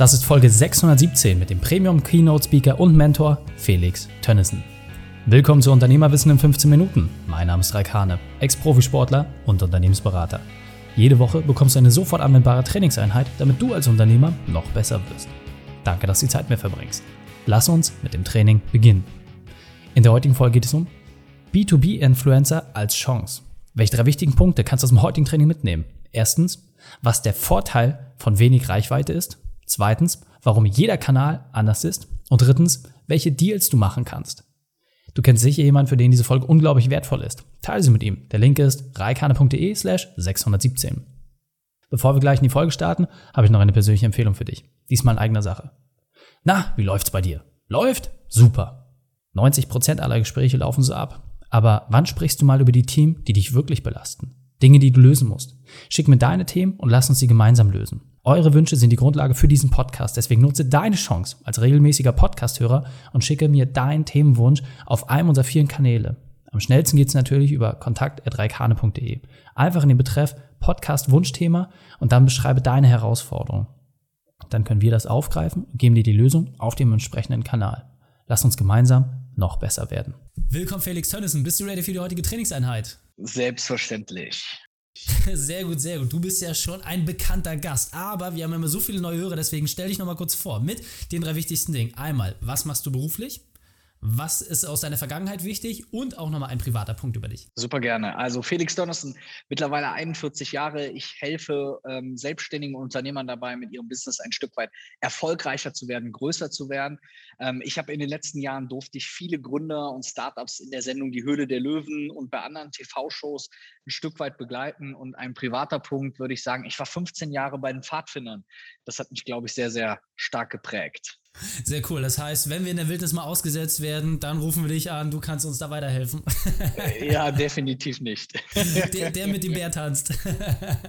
Das ist Folge 617 mit dem Premium Keynote Speaker und Mentor Felix Tönnissen. Willkommen zu Unternehmerwissen in 15 Minuten. Mein Name ist Raik Hane, Ex-Profisportler und Unternehmensberater. Jede Woche bekommst du eine sofort anwendbare Trainingseinheit, damit du als Unternehmer noch besser wirst. Danke, dass du die Zeit mir verbringst. Lass uns mit dem Training beginnen. In der heutigen Folge geht es um B2B-Influencer als Chance. Welche drei wichtigen Punkte kannst du aus dem heutigen Training mitnehmen? Erstens, was der Vorteil von wenig Reichweite ist. Zweitens, warum jeder Kanal anders ist. Und drittens, welche Deals du machen kannst. Du kennst sicher jemanden, für den diese Folge unglaublich wertvoll ist. Teile sie mit ihm. Der Link ist reikane.de slash 617. Bevor wir gleich in die Folge starten, habe ich noch eine persönliche Empfehlung für dich. Diesmal in eigener Sache. Na, wie läuft's bei dir? Läuft? Super. 90% aller Gespräche laufen so ab. Aber wann sprichst du mal über die Themen, die dich wirklich belasten? Dinge, die du lösen musst. Schick mir deine Themen und lass uns sie gemeinsam lösen. Eure Wünsche sind die Grundlage für diesen Podcast. Deswegen nutze deine Chance als regelmäßiger Podcasthörer und schicke mir deinen Themenwunsch auf einem unserer vielen Kanäle. Am schnellsten geht es natürlich über kontakt.reikane.de. Einfach in den Betreff Podcast Wunschthema und dann beschreibe deine Herausforderung. Dann können wir das aufgreifen und geben dir die Lösung auf dem entsprechenden Kanal. Lass uns gemeinsam noch besser werden. Willkommen Felix Tönnissen. Bist du ready für die heutige Trainingseinheit? Selbstverständlich. Sehr gut, sehr gut. Du bist ja schon ein bekannter Gast, aber wir haben immer so viele neue Hörer, deswegen stell dich nochmal kurz vor mit den drei wichtigsten Dingen. Einmal, was machst du beruflich? Was ist aus deiner Vergangenheit wichtig und auch nochmal ein privater Punkt über dich? Super gerne. Also Felix Donnerson, mittlerweile 41 Jahre. Ich helfe ähm, selbstständigen Unternehmern dabei, mit ihrem Business ein Stück weit erfolgreicher zu werden, größer zu werden. Ähm, ich habe in den letzten Jahren durfte ich viele Gründer und Startups in der Sendung Die Höhle der Löwen und bei anderen TV-Shows ein Stück weit begleiten. Und ein privater Punkt würde ich sagen, ich war 15 Jahre bei den Pfadfindern. Das hat mich, glaube ich, sehr, sehr stark geprägt. Sehr cool. Das heißt, wenn wir in der Wildnis mal ausgesetzt werden, dann rufen wir dich an, du kannst uns da weiterhelfen. Ja, definitiv nicht. Der, der mit dem Bär tanzt.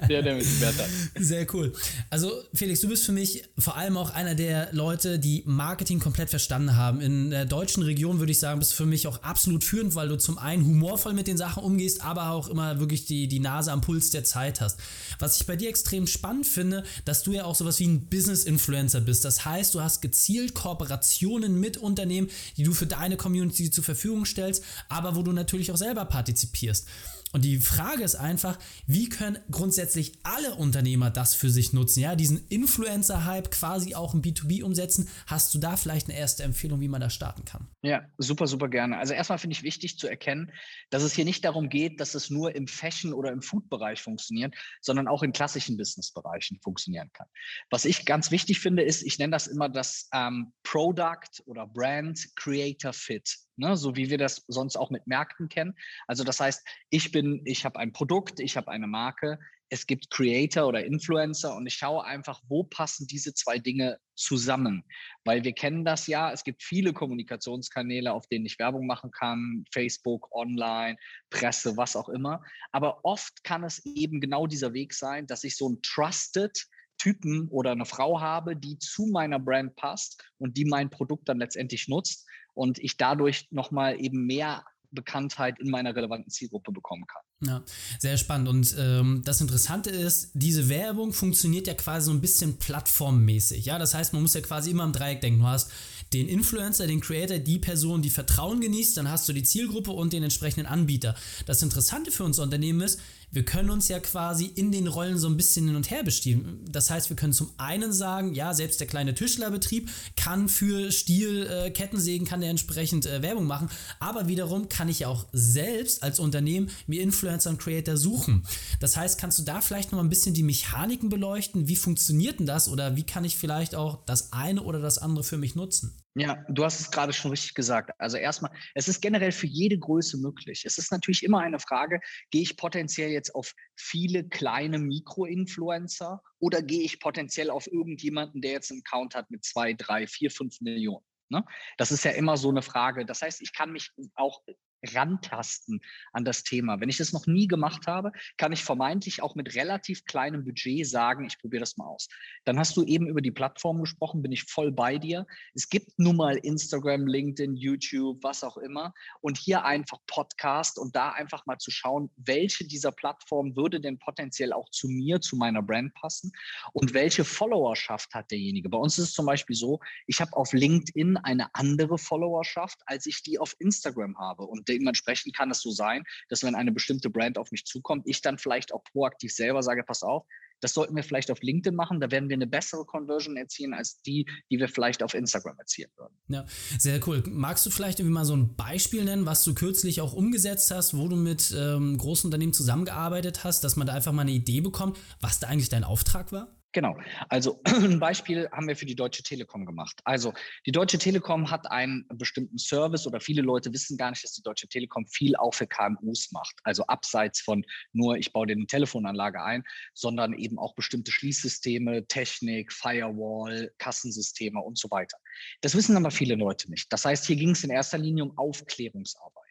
Der, der mit dem Bär tanzt. Sehr cool. Also, Felix, du bist für mich vor allem auch einer der Leute, die Marketing komplett verstanden haben. In der deutschen Region würde ich sagen, bist du für mich auch absolut führend, weil du zum einen humorvoll mit den Sachen umgehst, aber auch immer wirklich die, die Nase am Puls der Zeit hast. Was ich bei dir extrem spannend finde, dass du ja auch sowas wie ein Business-Influencer bist. Das heißt, du hast gezielt gezielt Kooperationen mit Unternehmen, die du für deine Community zur Verfügung stellst, aber wo du natürlich auch selber partizipierst. Und die Frage ist einfach, wie können grundsätzlich alle Unternehmer das für sich nutzen? Ja, diesen Influencer-Hype quasi auch im B2B umsetzen. Hast du da vielleicht eine erste Empfehlung, wie man da starten kann? Ja, super, super gerne. Also erstmal finde ich wichtig zu erkennen, dass es hier nicht darum geht, dass es nur im Fashion- oder im Food-Bereich funktioniert, sondern auch in klassischen Business-Bereichen funktionieren kann. Was ich ganz wichtig finde, ist, ich nenne das immer das ähm, Product oder Brand Creator Fit ne? so wie wir das sonst auch mit Märkten kennen. Also das heißt, ich bin, ich habe ein Produkt, ich habe eine Marke, es gibt Creator oder Influencer und ich schaue einfach, wo passen diese zwei Dinge zusammen. Weil wir kennen das ja, es gibt viele Kommunikationskanäle, auf denen ich Werbung machen kann, Facebook, Online, Presse, was auch immer. Aber oft kann es eben genau dieser Weg sein, dass ich so ein Trusted Typen oder eine Frau habe, die zu meiner Brand passt und die mein Produkt dann letztendlich nutzt und ich dadurch nochmal eben mehr Bekanntheit in meiner relevanten Zielgruppe bekommen kann. Ja, sehr spannend. Und ähm, das Interessante ist, diese Werbung funktioniert ja quasi so ein bisschen plattformmäßig. Ja, das heißt, man muss ja quasi immer im Dreieck denken. Du hast den Influencer, den Creator, die Person, die Vertrauen genießt, dann hast du die Zielgruppe und den entsprechenden Anbieter. Das Interessante für uns Unternehmen ist, wir können uns ja quasi in den Rollen so ein bisschen hin und her bestimmen. Das heißt, wir können zum einen sagen, ja, selbst der kleine Tischlerbetrieb kann für Stiel, äh, kann der entsprechend äh, Werbung machen, aber wiederum kann ich ja auch selbst als Unternehmen mir Influencer und Creator suchen. Das heißt, kannst du da vielleicht noch mal ein bisschen die Mechaniken beleuchten? Wie funktioniert denn das oder wie kann ich vielleicht auch das eine oder das andere für mich nutzen? Ja, du hast es gerade schon richtig gesagt. Also erstmal, es ist generell für jede Größe möglich. Es ist natürlich immer eine Frage, gehe ich potenziell jetzt auf viele kleine Mikro-Influencer oder gehe ich potenziell auf irgendjemanden, der jetzt einen Account hat mit zwei, drei, vier, fünf Millionen? Ne? Das ist ja immer so eine Frage. Das heißt, ich kann mich auch rantasten an das Thema. Wenn ich das noch nie gemacht habe, kann ich vermeintlich auch mit relativ kleinem Budget sagen, ich probiere das mal aus. Dann hast du eben über die Plattform gesprochen, bin ich voll bei dir. Es gibt nun mal Instagram, LinkedIn, YouTube, was auch immer. Und hier einfach Podcast und da einfach mal zu schauen, welche dieser Plattformen würde denn potenziell auch zu mir, zu meiner Brand passen und welche Followerschaft hat derjenige. Bei uns ist es zum Beispiel so, ich habe auf LinkedIn eine andere Followerschaft, als ich die auf Instagram habe. Und dementsprechend kann es so sein, dass wenn eine bestimmte Brand auf mich zukommt, ich dann vielleicht auch proaktiv selber sage, pass auf, das sollten wir vielleicht auf LinkedIn machen. Da werden wir eine bessere Conversion erzielen als die, die wir vielleicht auf Instagram erzielen würden. Ja, sehr cool. Magst du vielleicht irgendwie mal so ein Beispiel nennen, was du kürzlich auch umgesetzt hast, wo du mit ähm, großen Unternehmen zusammengearbeitet hast, dass man da einfach mal eine Idee bekommt, was da eigentlich dein Auftrag war? Genau. Also ein Beispiel haben wir für die Deutsche Telekom gemacht. Also die Deutsche Telekom hat einen bestimmten Service oder viele Leute wissen gar nicht, dass die Deutsche Telekom viel auch für KMUs macht. Also abseits von nur, ich baue dir eine Telefonanlage ein, sondern eben auch bestimmte Schließsysteme, Technik, Firewall, Kassensysteme und so weiter. Das wissen aber viele Leute nicht. Das heißt, hier ging es in erster Linie um Aufklärungsarbeit.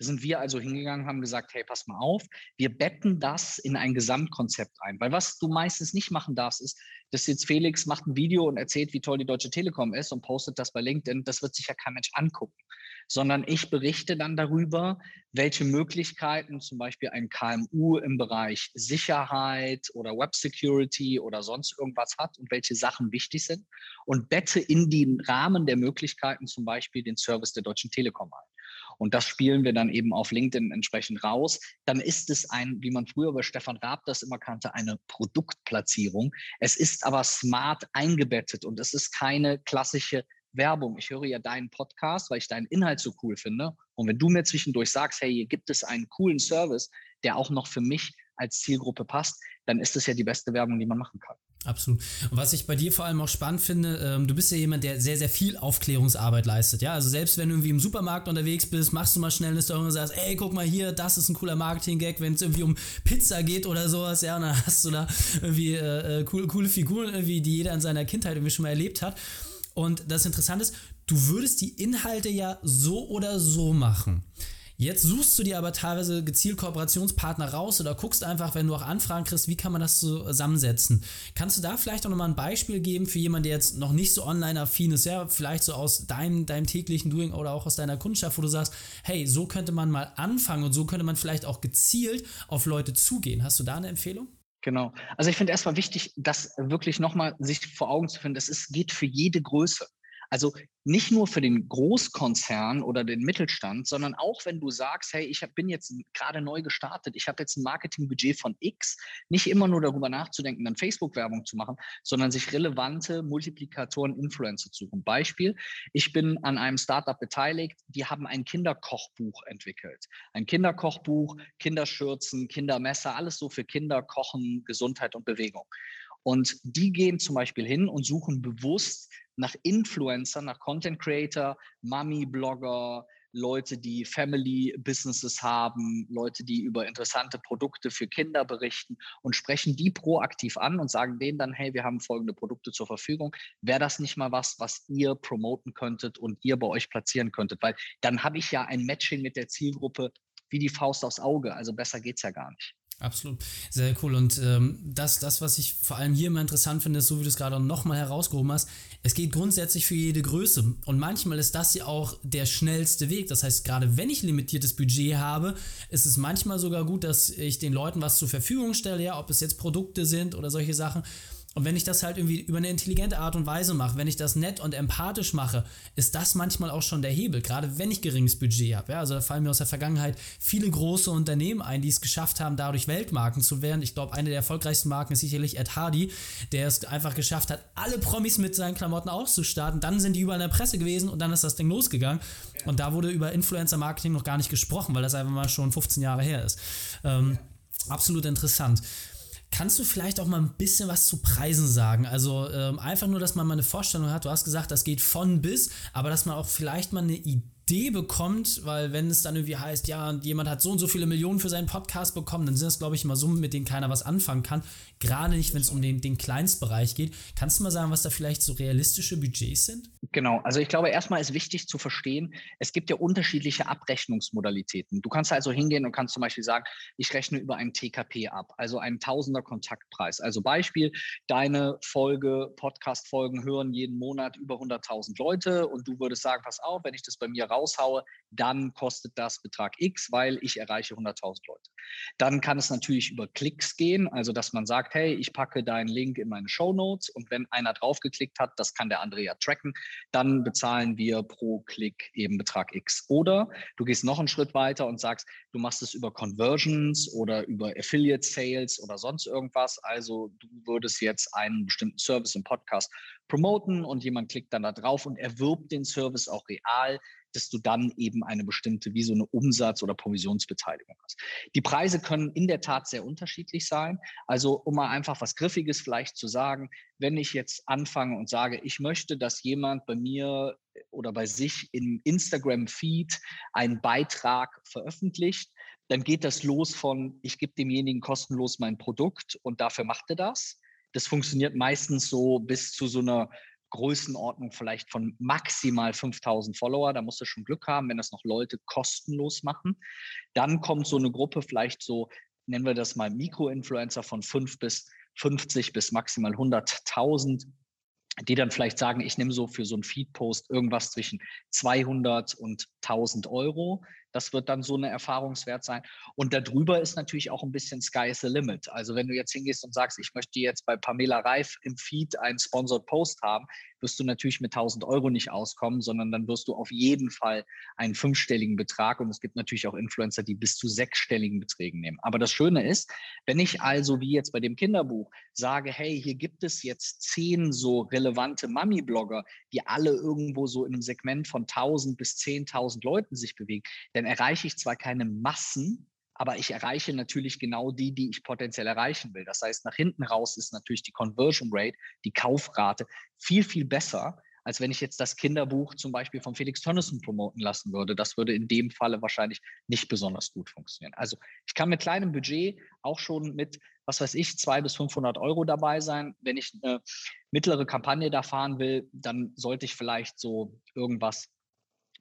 Da sind wir also hingegangen, haben gesagt, hey, pass mal auf, wir betten das in ein Gesamtkonzept ein. Weil was du meistens nicht machen darfst, ist, dass jetzt Felix macht ein Video und erzählt, wie toll die Deutsche Telekom ist und postet das bei LinkedIn. Das wird sich ja kein Mensch angucken. Sondern ich berichte dann darüber, welche Möglichkeiten zum Beispiel ein KMU im Bereich Sicherheit oder Web Security oder sonst irgendwas hat und welche Sachen wichtig sind und bette in den Rahmen der Möglichkeiten zum Beispiel den Service der Deutschen Telekom ein. Und das spielen wir dann eben auf LinkedIn entsprechend raus. Dann ist es ein, wie man früher bei Stefan Raab das immer kannte, eine Produktplatzierung. Es ist aber smart eingebettet und es ist keine klassische Werbung. Ich höre ja deinen Podcast, weil ich deinen Inhalt so cool finde. Und wenn du mir zwischendurch sagst, hey, hier gibt es einen coolen Service, der auch noch für mich als Zielgruppe passt, dann ist es ja die beste Werbung, die man machen kann. Absolut. Und was ich bei dir vor allem auch spannend finde, ähm, du bist ja jemand, der sehr, sehr viel Aufklärungsarbeit leistet. Ja, also selbst wenn du irgendwie im Supermarkt unterwegs bist, machst du mal schnell eine Story und sagst, ey, guck mal hier, das ist ein cooler Marketing-Gag, wenn es irgendwie um Pizza geht oder sowas, ja, und dann hast du da irgendwie äh, äh, coole, coole Figuren, irgendwie, die jeder in seiner Kindheit irgendwie schon mal erlebt hat. Und das Interessante ist, du würdest die Inhalte ja so oder so machen. Jetzt suchst du dir aber teilweise gezielt Kooperationspartner raus oder guckst einfach, wenn du auch Anfragen kriegst, wie kann man das zusammensetzen. Kannst du da vielleicht auch nochmal ein Beispiel geben für jemanden, der jetzt noch nicht so online-affin ist, ja, vielleicht so aus deinem, deinem täglichen Doing oder auch aus deiner Kundschaft, wo du sagst, hey, so könnte man mal anfangen und so könnte man vielleicht auch gezielt auf Leute zugehen. Hast du da eine Empfehlung? Genau. Also ich finde erstmal wichtig, das wirklich nochmal sich vor Augen zu finden, das ist, geht für jede Größe. Also nicht nur für den Großkonzern oder den Mittelstand, sondern auch wenn du sagst, hey, ich bin jetzt gerade neu gestartet, ich habe jetzt ein Marketingbudget von X, nicht immer nur darüber nachzudenken, dann Facebook-Werbung zu machen, sondern sich relevante Multiplikatoren, Influencer zu suchen. Beispiel, ich bin an einem Startup beteiligt, die haben ein Kinderkochbuch entwickelt. Ein Kinderkochbuch, Kinderschürzen, Kindermesser, alles so für Kinder, Kochen, Gesundheit und Bewegung. Und die gehen zum Beispiel hin und suchen bewusst nach Influencer, nach Content Creator, Mummy-Blogger, Leute, die Family Businesses haben, Leute, die über interessante Produkte für Kinder berichten und sprechen die proaktiv an und sagen denen dann, hey, wir haben folgende Produkte zur Verfügung. Wäre das nicht mal was, was ihr promoten könntet und ihr bei euch platzieren könntet? Weil dann habe ich ja ein Matching mit der Zielgruppe wie die Faust aufs Auge. Also besser geht es ja gar nicht. Absolut, sehr cool. Und ähm, das, das, was ich vor allem hier immer interessant finde, ist, so wie du es gerade nochmal herausgehoben hast, es geht grundsätzlich für jede Größe. Und manchmal ist das ja auch der schnellste Weg. Das heißt, gerade wenn ich limitiertes Budget habe, ist es manchmal sogar gut, dass ich den Leuten was zur Verfügung stelle, ja, ob es jetzt Produkte sind oder solche Sachen und wenn ich das halt irgendwie über eine intelligente Art und Weise mache, wenn ich das nett und empathisch mache, ist das manchmal auch schon der Hebel, gerade wenn ich geringes Budget habe. Ja, also da fallen mir aus der Vergangenheit viele große Unternehmen ein, die es geschafft haben, dadurch Weltmarken zu werden. Ich glaube, eine der erfolgreichsten Marken ist sicherlich Ed Hardy, der es einfach geschafft hat, alle Promis mit seinen Klamotten auszustarten. Dann sind die überall in der Presse gewesen und dann ist das Ding losgegangen. Und da wurde über Influencer-Marketing noch gar nicht gesprochen, weil das einfach mal schon 15 Jahre her ist. Ähm, absolut interessant. Kannst du vielleicht auch mal ein bisschen was zu Preisen sagen? Also ähm, einfach nur, dass man mal eine Vorstellung hat. Du hast gesagt, das geht von bis, aber dass man auch vielleicht mal eine Idee Idee bekommt, weil wenn es dann irgendwie heißt, ja, jemand hat so und so viele Millionen für seinen Podcast bekommen, dann sind das, glaube ich, immer Summen, mit denen keiner was anfangen kann. Gerade nicht, wenn es um den, den Kleinstbereich geht. Kannst du mal sagen, was da vielleicht so realistische Budgets sind? Genau, also ich glaube, erstmal ist wichtig zu verstehen, es gibt ja unterschiedliche Abrechnungsmodalitäten. Du kannst also hingehen und kannst zum Beispiel sagen, ich rechne über einen TKP ab, also einen Tausender Kontaktpreis. Also Beispiel, deine Folge, Podcast-Folgen hören jeden Monat über 100.000 Leute und du würdest sagen, pass auf, wenn ich das bei mir raushaue, dann kostet das Betrag X, weil ich erreiche 100.000 Leute. Dann kann es natürlich über Klicks gehen, also dass man sagt, hey, ich packe deinen Link in meine Show Notes und wenn einer draufgeklickt hat, das kann der andere ja tracken, dann bezahlen wir pro Klick eben Betrag X. Oder du gehst noch einen Schritt weiter und sagst, du machst es über Conversions oder über Affiliate Sales oder sonst irgendwas. Also du würdest jetzt einen bestimmten Service im Podcast promoten und jemand klickt dann da drauf und erwirbt den Service auch real dass du dann eben eine bestimmte, wie so eine Umsatz- oder Provisionsbeteiligung hast. Die Preise können in der Tat sehr unterschiedlich sein. Also um mal einfach was Griffiges vielleicht zu sagen, wenn ich jetzt anfange und sage, ich möchte, dass jemand bei mir oder bei sich im Instagram-Feed einen Beitrag veröffentlicht, dann geht das los von, ich gebe demjenigen kostenlos mein Produkt und dafür macht er das. Das funktioniert meistens so bis zu so einer Größenordnung vielleicht von maximal 5000 Follower. Da musst du schon Glück haben, wenn das noch Leute kostenlos machen. Dann kommt so eine Gruppe vielleicht so, nennen wir das mal Mikroinfluencer von 5 bis 50 bis maximal 100.000 die dann vielleicht sagen, ich nehme so für so einen Feed-Post irgendwas zwischen 200 und 1000 Euro. Das wird dann so eine Erfahrungswert sein. Und darüber ist natürlich auch ein bisschen Sky's the Limit. Also wenn du jetzt hingehst und sagst, ich möchte jetzt bei Pamela Reif im Feed einen Sponsored Post haben, wirst du natürlich mit 1000 Euro nicht auskommen, sondern dann wirst du auf jeden Fall einen fünfstelligen Betrag. Und es gibt natürlich auch Influencer, die bis zu sechsstelligen Beträgen nehmen. Aber das Schöne ist, wenn ich also wie jetzt bei dem Kinderbuch sage, hey, hier gibt es jetzt zehn so relevante Mami-Blogger, die alle irgendwo so in einem Segment von 1000 bis 10.000 Leuten sich bewegen, dann erreiche ich zwar keine Massen, aber ich erreiche natürlich genau die, die ich potenziell erreichen will. Das heißt, nach hinten raus ist natürlich die Conversion Rate, die Kaufrate viel, viel besser, als wenn ich jetzt das Kinderbuch zum Beispiel von Felix Tönnissen promoten lassen würde. Das würde in dem Falle wahrscheinlich nicht besonders gut funktionieren. Also ich kann mit kleinem Budget auch schon mit, was weiß ich, 200 bis 500 Euro dabei sein. Wenn ich eine mittlere Kampagne da fahren will, dann sollte ich vielleicht so irgendwas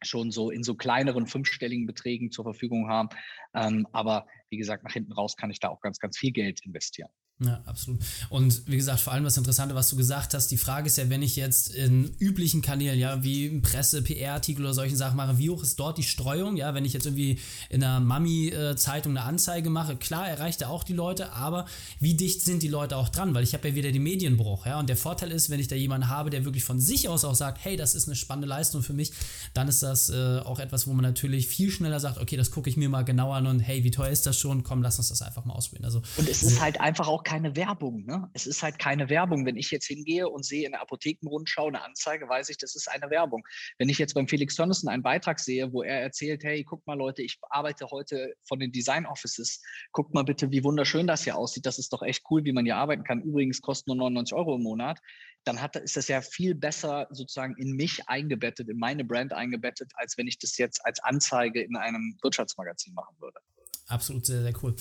schon so in so kleineren fünfstelligen Beträgen zur Verfügung haben. Ähm, aber wie gesagt, nach hinten raus kann ich da auch ganz, ganz viel Geld investieren. Ja, absolut. Und wie gesagt, vor allem das Interessante, was du gesagt hast, die Frage ist ja, wenn ich jetzt in üblichen Kanälen, ja, wie Presse, PR-Artikel oder solchen Sachen mache, wie hoch ist dort die Streuung? Ja, wenn ich jetzt irgendwie in einer Mami-Zeitung eine Anzeige mache, klar, erreicht er auch die Leute, aber wie dicht sind die Leute auch dran? Weil ich habe ja wieder den Medienbruch, ja, und der Vorteil ist, wenn ich da jemanden habe, der wirklich von sich aus auch sagt, hey, das ist eine spannende Leistung für mich, dann ist das äh, auch etwas, wo man natürlich viel schneller sagt, okay, das gucke ich mir mal genau an und hey, wie teuer ist das schon? Komm, lass uns das einfach mal ausprobieren. Also, und es ist halt einfach auch keine Werbung. Ne? Es ist halt keine Werbung. Wenn ich jetzt hingehe und sehe in der Apothekenrundschau eine Anzeige, weiß ich, das ist eine Werbung. Wenn ich jetzt beim Felix Tönnissen einen Beitrag sehe, wo er erzählt, hey, guck mal Leute, ich arbeite heute von den Design Offices. Guckt mal bitte, wie wunderschön das hier aussieht. Das ist doch echt cool, wie man hier arbeiten kann. Übrigens kostet nur 99 Euro im Monat. Dann hat, ist das ja viel besser sozusagen in mich eingebettet, in meine Brand eingebettet, als wenn ich das jetzt als Anzeige in einem Wirtschaftsmagazin machen würde. Absolut sehr, sehr cool.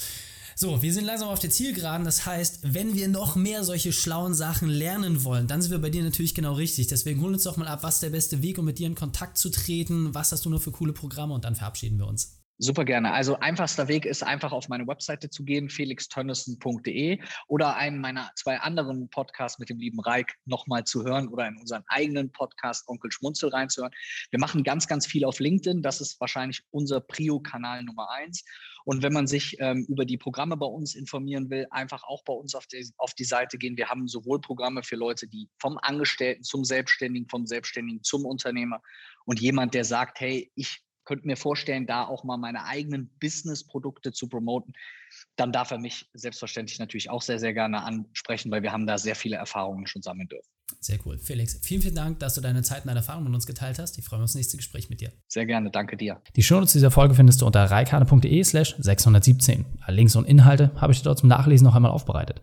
So, wir sind langsam auf der Zielgeraden. Das heißt, wenn wir noch mehr solche schlauen Sachen lernen wollen, dann sind wir bei dir natürlich genau richtig. Deswegen holen uns doch mal ab, was ist der beste Weg, um mit dir in Kontakt zu treten? Was hast du nur für coole Programme? Und dann verabschieden wir uns. Super gerne. Also einfachster Weg ist einfach auf meine Webseite zu gehen, felixtönnissen.de oder einen meiner zwei anderen Podcasts mit dem lieben Reik nochmal zu hören oder in unseren eigenen Podcast Onkel Schmunzel reinzuhören. Wir machen ganz, ganz viel auf LinkedIn. Das ist wahrscheinlich unser Prio-Kanal Nummer eins. Und wenn man sich ähm, über die Programme bei uns informieren will, einfach auch bei uns auf die, auf die Seite gehen. Wir haben sowohl Programme für Leute, die vom Angestellten zum Selbstständigen, vom Selbstständigen zum Unternehmer und jemand, der sagt, hey, ich könnte mir vorstellen, da auch mal meine eigenen Business-Produkte zu promoten, dann darf er mich selbstverständlich natürlich auch sehr, sehr gerne ansprechen, weil wir haben da sehr viele Erfahrungen schon sammeln dürfen. Sehr cool. Felix, vielen, vielen Dank, dass du deine Zeit und deine Erfahrungen mit uns geteilt hast. Ich freue mich auf das nächste Gespräch mit dir. Sehr gerne, danke dir. Die Shownotes dieser Folge findest du unter reikane.de slash 617. Alle Links und Inhalte habe ich dir dort zum Nachlesen noch einmal aufbereitet.